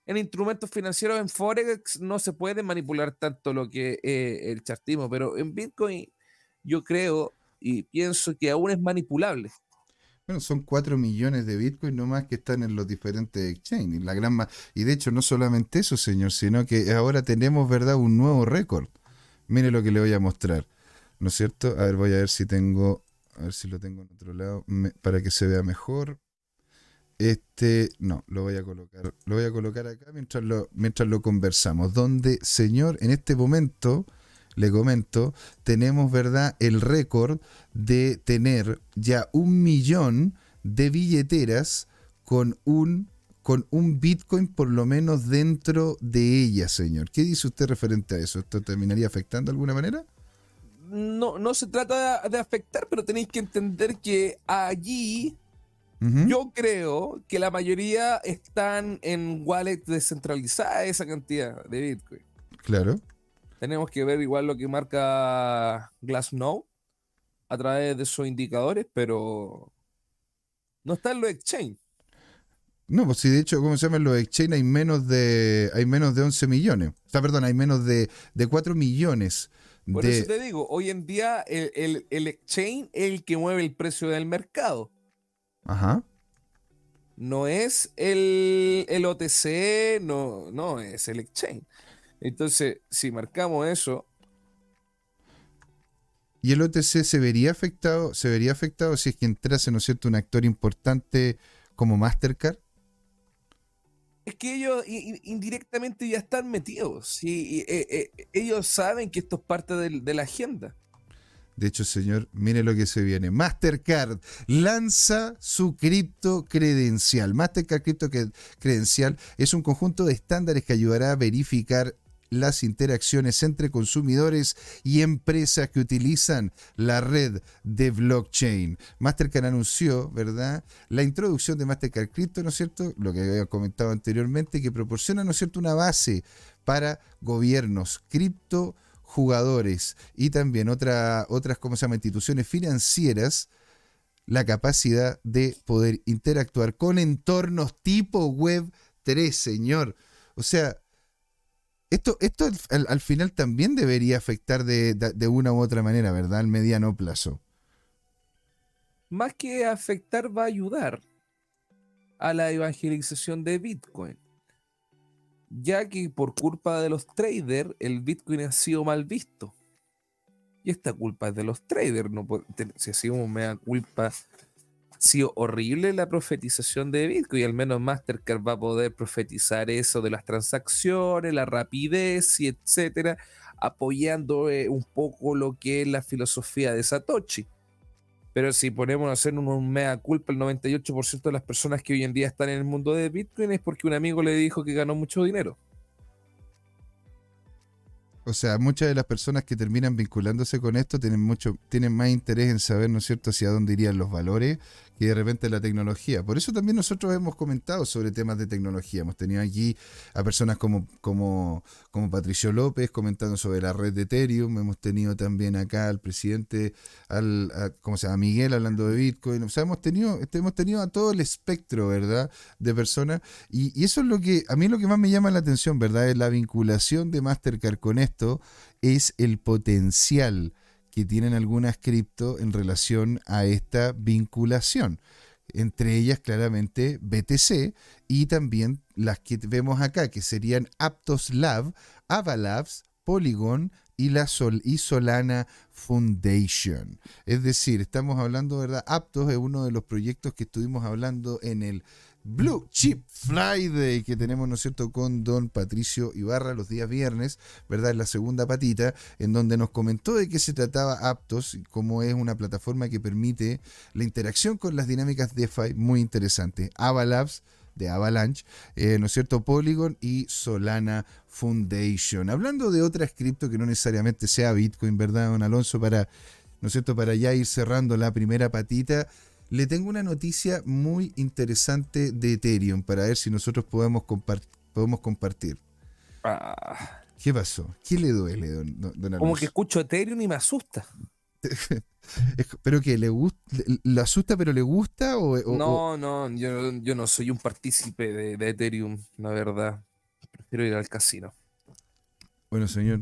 En instrumentos financieros, en Forex, no se puede manipular tanto lo que eh, el chartismo, pero en Bitcoin yo creo y pienso que aún es manipulable. Bueno, son 4 millones de Bitcoin nomás que están en los diferentes exchanges. La gran y de hecho, no solamente eso, señor, sino que ahora tenemos, ¿verdad?, un nuevo récord. Mire lo que le voy a mostrar. ¿No es cierto? A ver, voy a ver si tengo a ver si lo tengo en otro lado para que se vea mejor. Este, no, lo voy a colocar. Lo voy a colocar acá mientras lo, mientras lo conversamos. Donde, señor, en este momento, le comento, tenemos, ¿verdad?, el récord de tener ya un millón de billeteras con un con un Bitcoin por lo menos dentro de ella, señor. ¿Qué dice usted referente a eso? ¿Esto terminaría afectando de alguna manera? no, no se trata de afectar, pero tenéis que entender que allí yo creo que la mayoría están en wallet descentralizada esa cantidad de Bitcoin. Claro. Tenemos que ver igual lo que marca Glassnode a través de sus indicadores, pero no está en los exchange. No, pues si de hecho, ¿cómo se llama? En los exchange hay menos de hay menos de 11 millones. O sea, perdón, hay menos de, de 4 millones por eso te digo, hoy en día el, exchange es el que mueve el precio del mercado. Ajá. No es el, el OTC, no, no, es el exchange. Entonces, si marcamos eso. ¿Y el OTC se vería afectado? ¿Se vería afectado si es que entrase, ¿no es cierto?, un actor importante como Mastercard? es que ellos indirectamente ya están metidos. Y, eh, eh, ellos saben que esto es parte de, la agenda. De hecho, señor, mire lo que se viene. Mastercard lanza su cripto credencial. Mastercard Cripto Credencial es un conjunto de estándares que ayudará a verificar las interacciones entre consumidores y empresas que utilizan la red de blockchain. Mastercard anunció, ¿verdad?, la introducción de Mastercard Crypto, ¿no es cierto?, lo que había comentado anteriormente, que proporciona, ¿no es cierto?, una base para gobiernos, cripto jugadores y también otra, otras, ¿cómo se llama?, instituciones financieras la capacidad de poder interactuar con entornos tipo web 3, señor. O sea, esto, esto al, final también debería afectar de, una u otra manera, ¿verdad? Al mediano plazo. Más que afectar, va a ayudar a la evangelización de Bitcoin. Ya que por culpa de los traders, el Bitcoin ha sido mal visto. Y esta culpa es de los traders. No si hacemos da culpa sido horrible la profetización de Bitcoin y al menos Mastercard va a poder profetizar eso de las transacciones, la rapidez y etcétera, apoyando eh, un poco lo que es la filosofía de Satoshi. Pero si ponemos a hacer un, mea culpa, el 98% de las personas que hoy en día están en el mundo de Bitcoin es porque un amigo le dijo que ganó mucho dinero. O sea, muchas de las personas que terminan vinculándose con esto tienen mucho, tienen más interés en saber, ¿no es cierto?, hacia dónde irían los valores que de repente la tecnología. Por eso también nosotros hemos comentado sobre temas de tecnología. Hemos tenido aquí a personas como, como, como Patricio López comentando sobre la red de Ethereum. Hemos tenido también acá al presidente, al, ¿cómo se llama? Miguel hablando de Bitcoin. O sea, hemos tenido, este, hemos tenido a todo el espectro, ¿verdad?, de personas. Y, y eso es lo que, a mí lo que más me llama la atención, ¿verdad?, es la vinculación de Mastercard con esto, es el potencial que tienen algunas cripto en relación a esta vinculación. Entre ellas claramente BTC y también las que vemos acá, que serían Aptos Lab, Avalabs, Polygon y la Sol y Solana Foundation. Es decir, estamos hablando, ¿verdad? Aptos es uno de los proyectos que estuvimos hablando en el Blue Chip Friday que tenemos, ¿no es cierto?, con don Patricio Ibarra los días viernes, ¿verdad?, en la segunda patita, en donde nos comentó de qué se trataba Aptos, cómo es una plataforma que permite la interacción con las dinámicas DeFi muy interesante. Avalabs de Avalanche, eh, ¿no es cierto? Polygon y Solana Foundation. Hablando de otras cripto que no necesariamente sea Bitcoin, ¿verdad, don Alonso? Para, ¿no es cierto? Para ya ir cerrando la primera patita le tengo una noticia muy interesante de Ethereum para ver si nosotros podemos, podemos compartir. Ah. ¿Qué pasó? ¿Qué le duele, don, don Como que escucho Ethereum y me asusta. ¿Pero que le gusta? ¿Le asusta pero le gusta? O, no, no, yo, yo, no soy un partícipe de, de Ethereum, la verdad. Prefiero ir al casino. Bueno, señor,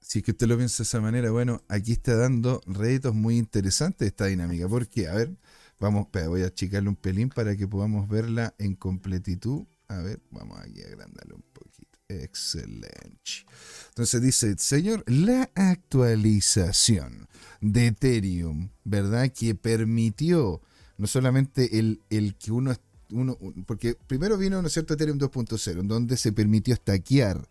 si es que usted lo piensa de esa manera, bueno, aquí está dando réditos muy interesantes esta dinámica. Porque, a ver, vamos, voy a achicarle un pelín para que podamos verla en completitud. A ver, vamos aquí a agrandarle un poquito. Excelente. Entonces dice, señor, la actualización de Ethereum, ¿verdad? Que permitió no solamente el, el que uno, uno, porque primero vino, ¿no es cierto?, Ethereum 2.0, en donde se permitió stackear.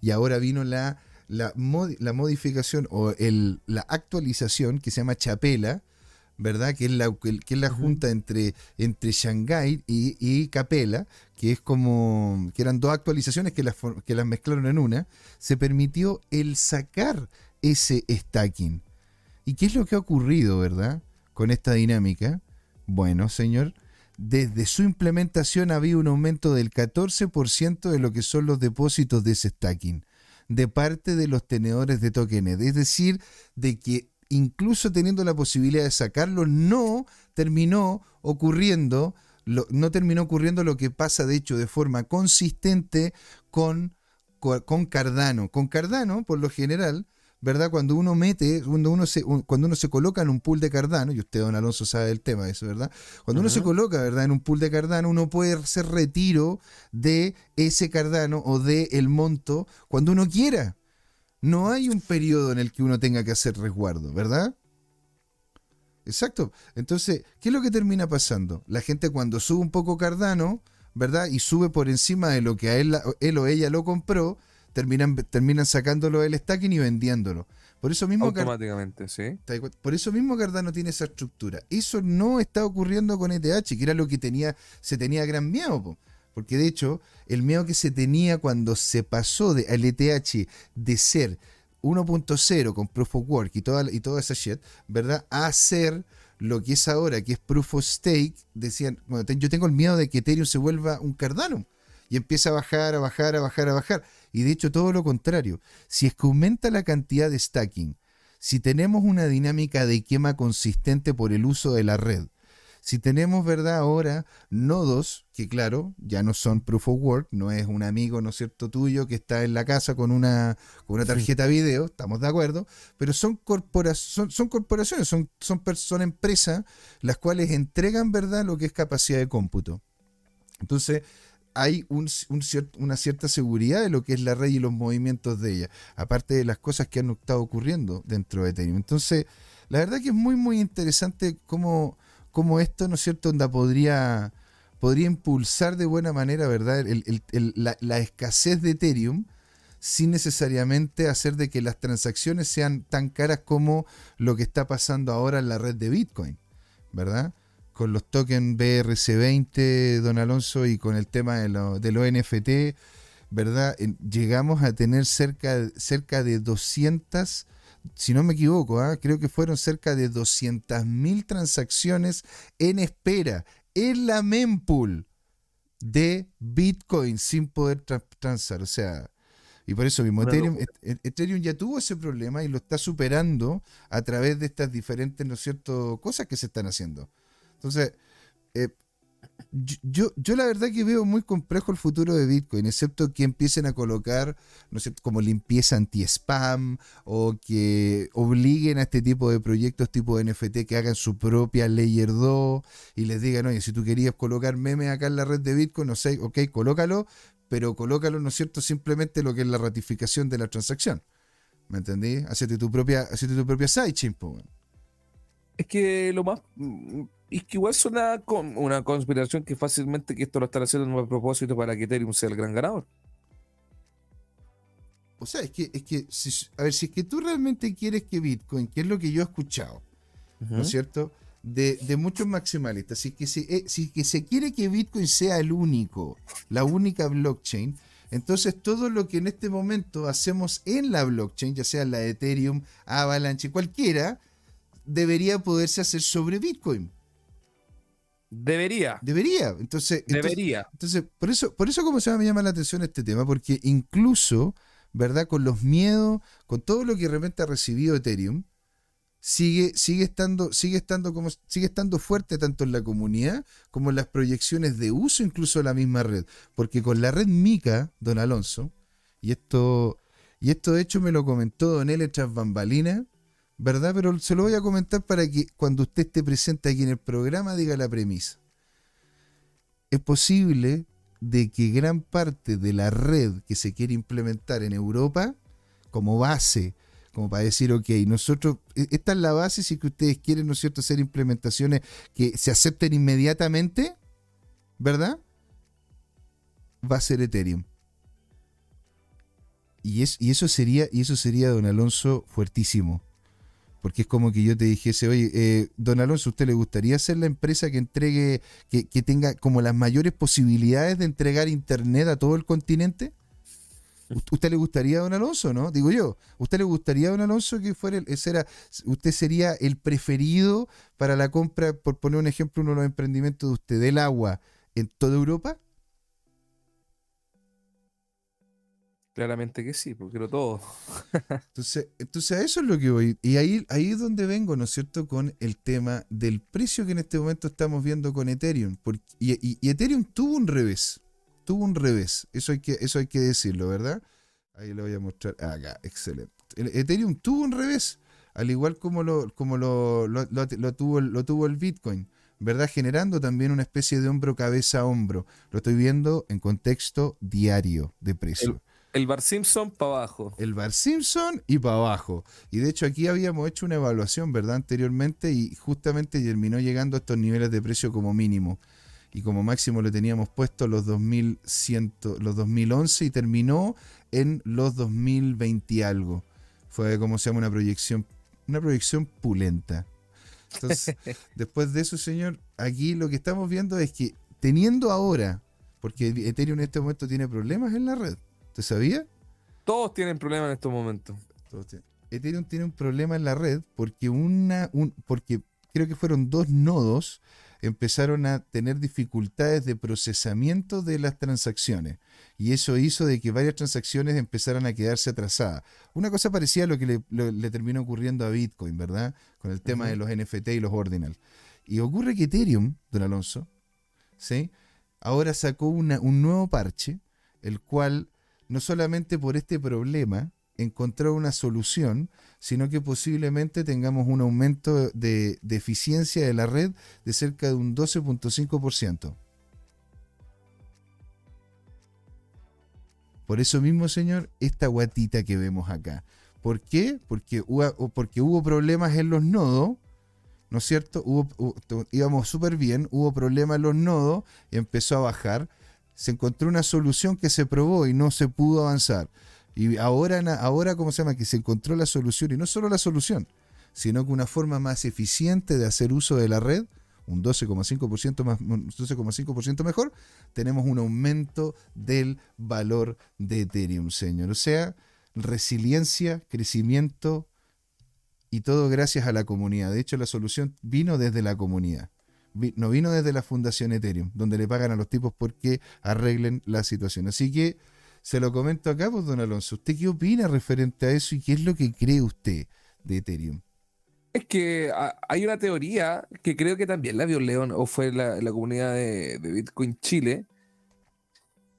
Y ahora vino la la, la modificación o el, la actualización que se llama Chapela, ¿verdad? Que es la, que es la junta entre, entre Shanghai y, y, Capela, que es como que eran dos actualizaciones que las, que las mezclaron en una, se permitió el sacar ese stacking. ¿Y qué es lo que ha ocurrido, verdad? Con esta dinámica. Bueno, señor, desde su implementación ha habido un aumento del 14% de lo que son los depósitos de ese stacking de parte de los tenedores de tokenes. Es decir, de que incluso teniendo la posibilidad de sacarlo, no terminó ocurriendo, no terminó ocurriendo lo que pasa de hecho de forma consistente con, con Cardano. Con Cardano, por lo general, ¿verdad? Cuando uno mete, cuando uno se, cuando uno se coloca en un pool de Cardano, y usted, don Alonso, sabe del tema de eso, ¿verdad? Cuando uno se coloca, ¿verdad? En un pool de Cardano, uno puede hacer retiro de ese Cardano o de el monto cuando uno quiera. No hay un periodo en el que uno tenga que hacer resguardo, ¿verdad? Exacto. Entonces, ¿qué es lo que termina pasando? La gente cuando sube un poco Cardano, ¿verdad? Y sube por encima de lo que a él, él o ella lo compró, terminan, terminan sacándolo del stacking y vendiéndolo. Por eso mismo Automáticamente, sí. Por eso mismo Cardano tiene esa estructura. Eso no está ocurriendo con ETH, que era lo que tenía, se tenía gran miedo. Porque de hecho, el miedo que se tenía cuando se pasó de, al ETH de ser 1.0 con Proof of Work y toda, y toda esa shit, ¿verdad? A ser lo que es ahora, que es Proof of Stake, decían, bueno, yo tengo el miedo de que Ethereum se vuelva un Cardano y empieza a bajar, a bajar, a bajar, a bajar. Y de hecho todo lo contrario. Si es que aumenta la cantidad de stacking, si tenemos una dinámica de quema consistente por el uso de la red, si tenemos, ¿verdad? Ahora nodos, que claro, ya no son proof of work, no es un amigo, ¿no es cierto?, tuyo que está en la casa con una, con una tarjeta video, estamos de acuerdo, pero son, corporaciones, son, corporaciones, son, son, son empresas las cuales entregan, ¿verdad?, lo que es capacidad de cómputo. Entonces, hay una cierta seguridad de lo que es la red y los movimientos de ella, aparte de las cosas que han estado ocurriendo dentro de Ethereum. Entonces, la verdad que es muy, muy interesante cómo, cómo esto, ¿no es cierto?, onda podría, podría impulsar de buena manera, ¿verdad?, la, la escasez de Ethereum sin necesariamente hacer de que las transacciones sean tan caras como lo que está pasando ahora en la red de Bitcoin, ¿verdad? Con los tokens BRC20, don Alonso, y con el tema de, los NFT, ¿verdad? Llegamos a tener cerca, cerca de 200, si no me equivoco, ¿ah? creo que fueron cerca de 200.000 transacciones en espera en la mempool de Bitcoin sin poder transar. O sea, y por eso mismo, Ethereum, Ethereum, ya tuvo ese problema y lo está superando a través de estas diferentes, ¿no es cierto?, cosas que se están haciendo. Entonces, eh, yo, yo la verdad que veo muy complejo el futuro de Bitcoin, excepto que empiecen a colocar, ¿no cierto?, como limpieza anti-spam o que obliguen a este tipo de proyectos tipo NFT que hagan su propia Layer 2 y les digan, oye, si tú querías colocar memes acá en la red de Bitcoin, no sé, ok, colócalo, pero colócalo, ¿no es cierto?, simplemente lo que es la ratificación de la transacción. ¿Me entendí? Hacete tu propia, tu propia sidechain, Es que lo más. Mm, es que igual suena con una conspiración que fácilmente que esto lo están haciendo a propósito para que Ethereum sea el gran ganador. O sea, es que, es que a ver, si es que tú realmente quieres que Bitcoin, que es lo que yo he escuchado, ¿no es cierto? de, muchos maximalistas. Si que, se, eh, si que se quiere que Bitcoin sea el único, la única blockchain, entonces todo lo que en este momento hacemos en la blockchain, ya sea la Ethereum, Avalanche, cualquiera, debería poderse hacer sobre Bitcoin. Debería. Debería. Entonces, Debería. Entonces, por eso, por eso como se me llama la atención este tema, porque incluso, ¿verdad? Con los miedos, con todo lo que de repente ha recibido Ethereum, sigue, sigue, estando, sigue, estando como, sigue estando fuerte tanto en la comunidad como en las proyecciones de uso incluso de la misma red. Porque con la red Mica, don Alonso, y esto, y esto de hecho me lo comentó Don L tras bambalina, ¿verdad? Pero se lo voy a comentar para que cuando usted esté presente aquí en el programa diga la premisa. Es posible de que gran parte de la red que se quiere implementar en Europa como base como para decir, ok, nosotros, e, esta es la base, si que ustedes quieren, ¿no es cierto?, hacer implementaciones que se acepten inmediatamente, ¿verdad? Va a ser Ethereum. Y, y eso sería, y eso sería, don Alonso, fuertísimo. Porque es como que yo te dijese, oye, eh, don Alonso, ¿usted le gustaría ser la empresa que entregue, que, que tenga como las mayores posibilidades de entregar Internet a todo el continente? ¿Usted le gustaría don Alonso, no? Digo yo, ¿usted le gustaría don Alonso que fuera, ese era, usted sería el preferido para la compra, por poner un ejemplo, uno de los emprendimientos de usted, del agua en toda Europa? Claramente que sí, porque lo todo. entonces, entonces, a eso es lo que voy. Y ahí, ahí es donde vengo, ¿no es cierto?, con el tema del precio que en este momento estamos viendo con Ethereum. y Ethereum tuvo un revés tuvo un revés. Eso hay que, eso hay que decirlo, ¿verdad? Ahí lo voy a mostrar. Acá, excelente. Ethereum tuvo un revés, al igual como lo, como lo, tuvo, lo tuvo el Bitcoin. ¿verdad? Generando también una especie de hombro cabeza a hombro. Lo estoy viendo en contexto diario de precio. El, Bar Simpson para abajo. El Bar Simpson y para abajo. Y de hecho aquí habíamos hecho una evaluación, ¿verdad? Anteriormente y justamente terminó llegando a estos niveles de precio como mínimo y como máximo le teníamos puesto los 2100, los 2011 y terminó en los 2020 y algo. Fue como se llama una proyección, una proyección pulenta. Entonces, después de eso, señor, aquí lo que estamos viendo es que teniendo ahora, porque Ethereum en este momento tiene problemas en la red, ¿te sabía? Todos tienen problemas en estos momentos. Ethereum tiene un problema en la red porque una, un, porque creo que fueron dos nodos empezaron a tener dificultades de procesamiento de las transacciones. Y eso hizo de que varias transacciones empezaran a quedarse atrasadas. Una cosa parecía a lo que le, terminó ocurriendo a Bitcoin, ¿verdad? Con el tema de los NFT y los ordinal. Y ocurre que Ethereum, don Alonso, ¿sí? ahora sacó un nuevo parche, el cual no solamente por este problema encontrar una solución, sino que posiblemente tengamos un aumento de, eficiencia de la red de cerca de un 12.5%. Por eso mismo, señor, esta guatita que vemos acá. ¿Por qué? Porque hubo, problemas en los nodos ¿no es cierto? Íbamos súper bien, hubo problemas en los nodos, empezó a bajar. Se encontró una solución que se probó y no se pudo avanzar. Y ahora, ahora ¿cómo se llama? Que se encontró la solución, y no solo la solución, sino que una forma más eficiente de hacer uso de la red, un 12,5% más, un 12,5% mejor, tenemos un aumento del valor de Ethereum, señor. O sea, resiliencia, crecimiento y todo gracias a la comunidad. De hecho, la solución vino desde la comunidad. No vino desde la Fundación Ethereum, donde le pagan a los tipos porque arreglen la situación. Así que se lo comento acá, pues, don Alonso. ¿Usted qué opina referente a eso y qué es lo que cree usted de Ethereum? Es que ah, hay una teoría que creo que también la vio León o fue la, comunidad de, Bitcoin Chile,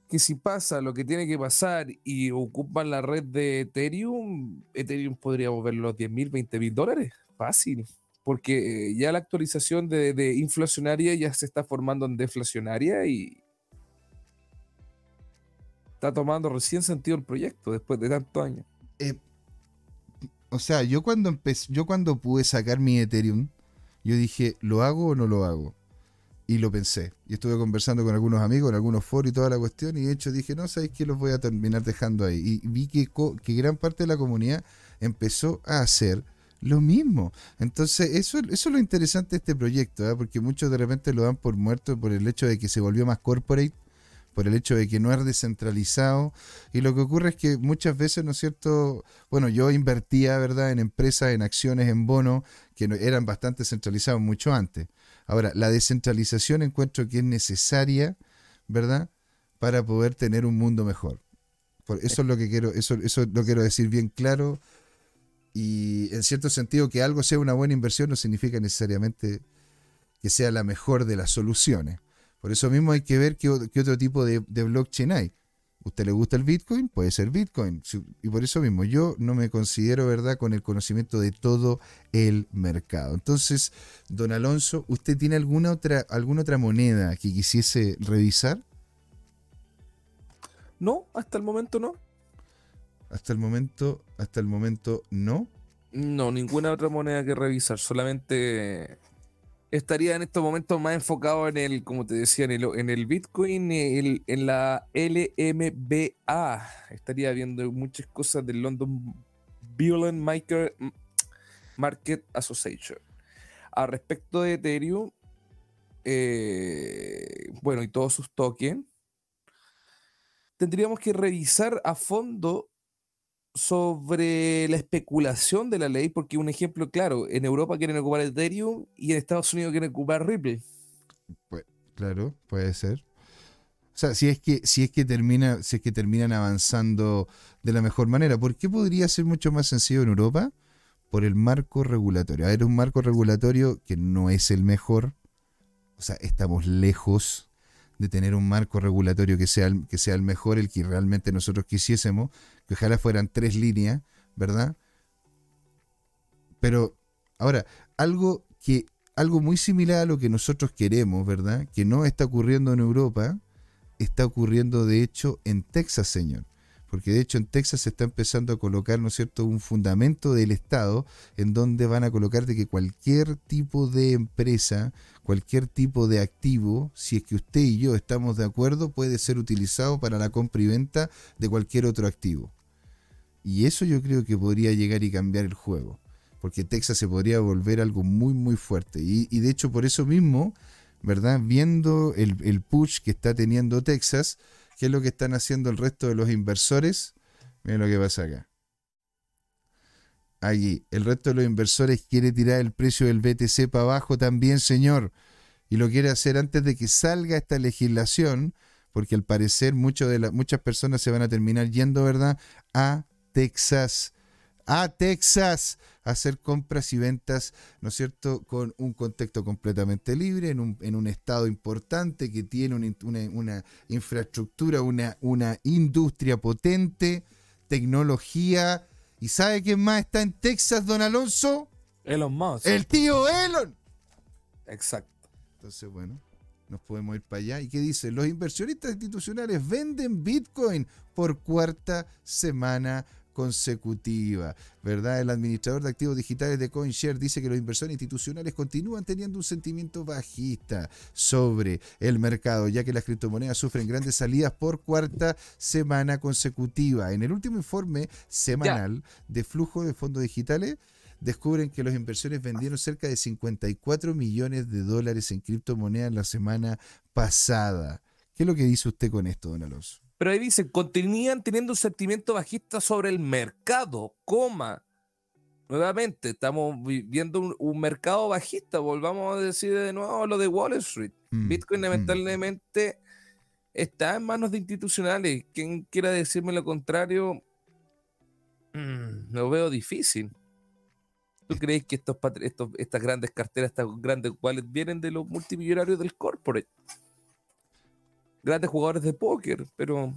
que si pasa lo que tiene que pasar y ocupan la red de Ethereum, Ethereum podría mover los 10 mil, 20 mil dólares. Fácil. Porque eh, ya la actualización de, inflacionaria ya se está formando en deflacionaria y está tomando recién sentido el proyecto después de tantos años. Eh, o sea, yo cuando empecé, yo cuando pude sacar mi Ethereum, yo dije, ¿lo hago o no lo hago? Y lo pensé. Y estuve conversando con algunos amigos en algunos foros y toda la cuestión. Y de hecho dije, no, ¿sabéis que los voy a terminar dejando ahí? Y vi que, que gran parte de la comunidad empezó a hacer lo mismo. Entonces, eso, eso es lo interesante de este proyecto, ¿eh? porque muchos de repente lo dan por muerto por el hecho de que se volvió más corporate, por el hecho de que no es descentralizado. Y lo que ocurre es que muchas veces, ¿no es cierto? Bueno, yo invertía, ¿verdad?, en empresas, en acciones, en bonos, que eran bastante centralizados mucho antes. Ahora, la descentralización encuentro que es necesaria, ¿verdad?, para poder tener un mundo mejor. Por eso es lo que quiero, eso, eso lo quiero decir bien claro. Y en cierto sentido, que algo sea una buena inversión no significa necesariamente que sea la mejor de las soluciones. Por eso mismo hay que ver qué, qué otro tipo de, blockchain hay. ¿Usted le gusta el Bitcoin? Puede ser Bitcoin. Y por eso mismo yo no me considero, ¿verdad?, con el conocimiento de todo el mercado. Entonces, don Alonso, ¿usted tiene alguna otra, alguna otra moneda que quisiese revisar? No, hasta el momento no. Hasta el momento, hasta el momento no. No, ninguna otra moneda que revisar. Solamente estaría en estos momentos más enfocado en el, como te decía, en el, en el Bitcoin, en la LMBA. Estaría viendo muchas cosas del London Violent Market, Market Association. A respecto de Ethereum, eh, bueno, y todos sus tokens, tendríamos que revisar a fondo sobre la especulación de la ley, porque un ejemplo claro, en Europa quieren ocupar Ethereum y en Estados Unidos quieren ocupar Ripple. Claro, puede ser. O sea, si es que, si es que termina, si es que terminan avanzando de la mejor manera, ¿por qué podría ser mucho más sencillo en Europa? Por el marco regulatorio. A ver, un marco regulatorio que no es el mejor. O sea, estamos lejos de tener un marco regulatorio que sea, el- que sea el mejor, el que realmente nosotros quisiésemos, que ojalá fueran tres líneas, ¿verdad? Pero ahora, algo que algo muy similar a lo que nosotros queremos, ¿verdad? Que no está ocurriendo en Europa, está ocurriendo de hecho en Texas, señor. Porque de hecho en Texas se está empezando a colocar, ¿no es cierto?, un fundamento del Estado en donde van a colocar de que cualquier tipo de empresa, cualquier tipo de activo, si es que usted y yo estamos de acuerdo, puede ser utilizado para la compra y venta de cualquier otro activo. Y eso yo creo que podría llegar y cambiar el juego porque Texas se podría volver algo muy, muy fuerte. Y, de hecho, por eso mismo, ¿verdad? Viendo el, el push que está teniendo Texas, ¿qué es lo que están haciendo el resto de los inversores? Miren lo que pasa acá. Allí, el resto de los inversores quiere tirar el precio del BTC para abajo también, señor. Y lo quiere hacer antes de que salga esta legislación, porque al parecer mucho de la- muchas personas se van a terminar yendo, ¿verdad? A Texas a Texas a hacer compras y ventas, ¿no es cierto?, con un contexto completamente libre, en un, en un estado importante que tiene una, una- una infraestructura, una, una industria potente, tecnología. ¿Y sabe quién más está en Texas, don Alonso? Elon Musk. El tío Elon. Exacto. Entonces, bueno, nos podemos ir para allá. ¿Y qué dice? Los inversionistas institucionales venden Bitcoin por cuarta semana consecutiva, ¿verdad? El administrador de activos digitales de CoinShare dice que los inversores institucionales continúan teniendo un sentimiento bajista sobre el mercado, ya que las criptomonedas sufren grandes salidas por cuarta semana consecutiva. En el último informe semanal de flujo de fondos digitales, descubren que los inversores vendieron cerca de 54 millones de dólares en criptomonedas la semana pasada. ¿Qué es lo que dice usted con esto, don Alonso? Pero ahí dicen, continúan teniendo un sentimiento bajista sobre el mercado, coma. Nuevamente, estamos viendo un, mercado bajista. Volvamos a decir de nuevo lo de Wall Street. Mm, Bitcoin, mm. lamentablemente, está en manos de institucionales. Quien quiera decirme lo contrario, mm, lo veo difícil. ¿Tú crees que estos, estos, estas grandes carteras, estas grandes wallets vienen de los multimillonarios del corporate? Grandes jugadores de póker, pero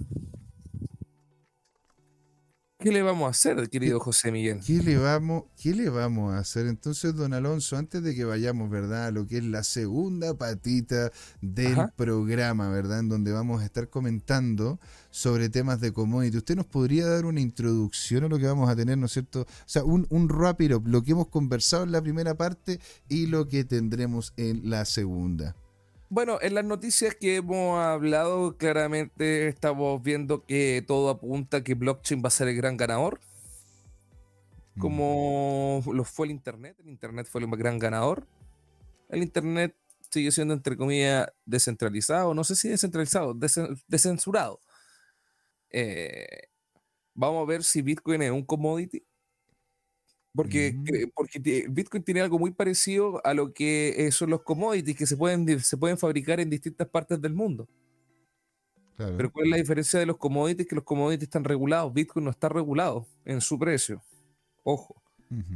¿Qué le vamos a hacer, querido José Miguel? ¿Qué le vamos, qué le vamos a hacer? Entonces, don Alonso, antes de que vayamos, ¿verdad? A lo que es la segunda patita del programa, ¿verdad? En donde vamos a estar comentando sobre temas de commodity. ¿Usted nos podría dar una introducción a lo que vamos a tener, ¿no es cierto? O sea, un, un rápido, lo que hemos conversado en la primera parte y lo que tendremos en la segunda. Bueno, en las noticias que hemos hablado, claramente estamos viendo que todo apunta a que blockchain va a ser el gran ganador. Como lo fue el Internet, el Internet fue el gran ganador. El Internet sigue siendo, entre comillas, descentralizado, no sé si descentralizado, descensurado. Eh, vamos a ver si Bitcoin es un commodity porque, porque Bitcoin tiene algo muy parecido a lo que son los commodities que se pueden, se pueden fabricar en distintas partes del mundo. Pero ¿cuál es la diferencia de los commodities? Que los commodities están regulados. Bitcoin no está regulado en su precio. Ojo.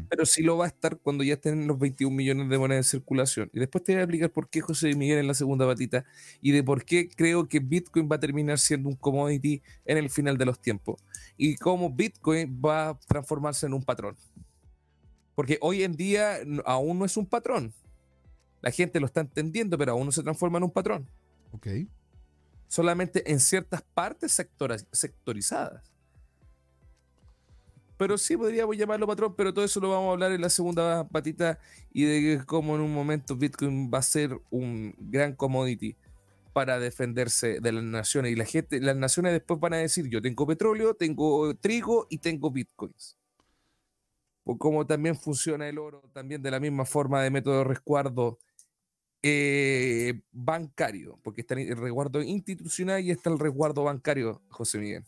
Pero sí lo va a estar cuando ya estén los 21 millones de monedas en circulación. Y después te voy a explicar por qué José Miguel en la segunda batita y de por qué creo que Bitcoin va a terminar siendo un commodity en el final de los tiempos. Y cómo Bitcoin va a transformarse en un patrón. Porque hoy en día aún no es un patrón. La gente lo está entendiendo, pero aún no se transforma en un patrón. Ok. Solamente en ciertas partes sectorizadas. Pero sí podríamos llamarlo patrón, pero todo eso lo vamos a hablar en la segunda patita y de cómo en un momento Bitcoin va a ser un gran commodity para defenderse de las naciones. Y la gente, las naciones después van a decir, yo tengo petróleo, tengo trigo y tengo bitcoins como también funciona el oro, también de la misma forma de método de resguardo eh, bancario, porque está el resguardo institucional y está el resguardo bancario, José Miguel.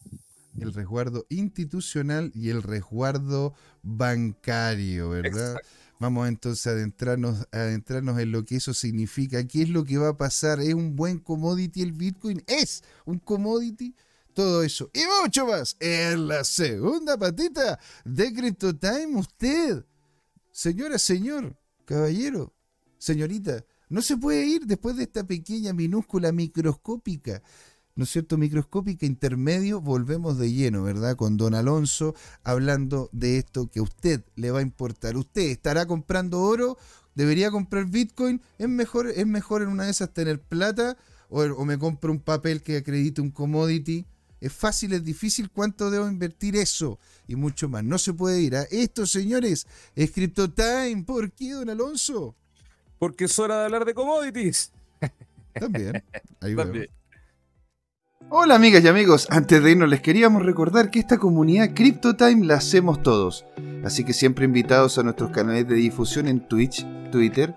El resguardo institucional y el resguardo bancario, ¿verdad? Vamos entonces a adentrarnos, a adentrarnos en lo que eso significa. ¿Qué es lo que va a pasar? ¿Es un buen commodity el Bitcoin? ¿Es un commodity? Todo eso y mucho más en la segunda patita de Crypto Time. Usted, señora, señor, caballero, señorita, no se puede ir después de esta pequeña, minúscula, microscópica. ¿no es cierto? Microscópica intermedio, volvemos de lleno, ¿verdad? Con don Alonso hablando de esto que a usted le va a importar. ¿Usted estará comprando oro? ¿Debería comprar Bitcoin? ¿Es mejor, es mejor en una de esas tener plata? ¿O, o me compro un papel que acredite un commodity? Es fácil, es difícil, cuánto debo invertir eso y mucho más. No se puede ir a esto, señores. Es Crypto Time. ¿Por qué, don Alonso? Porque es hora de hablar de commodities. También. Ahí También. Hola amigas y amigos, antes de irnos les queríamos recordar que esta comunidad CryptoTime la hacemos todos, así que siempre invitados a nuestros canales de difusión en Twitch, Twitter,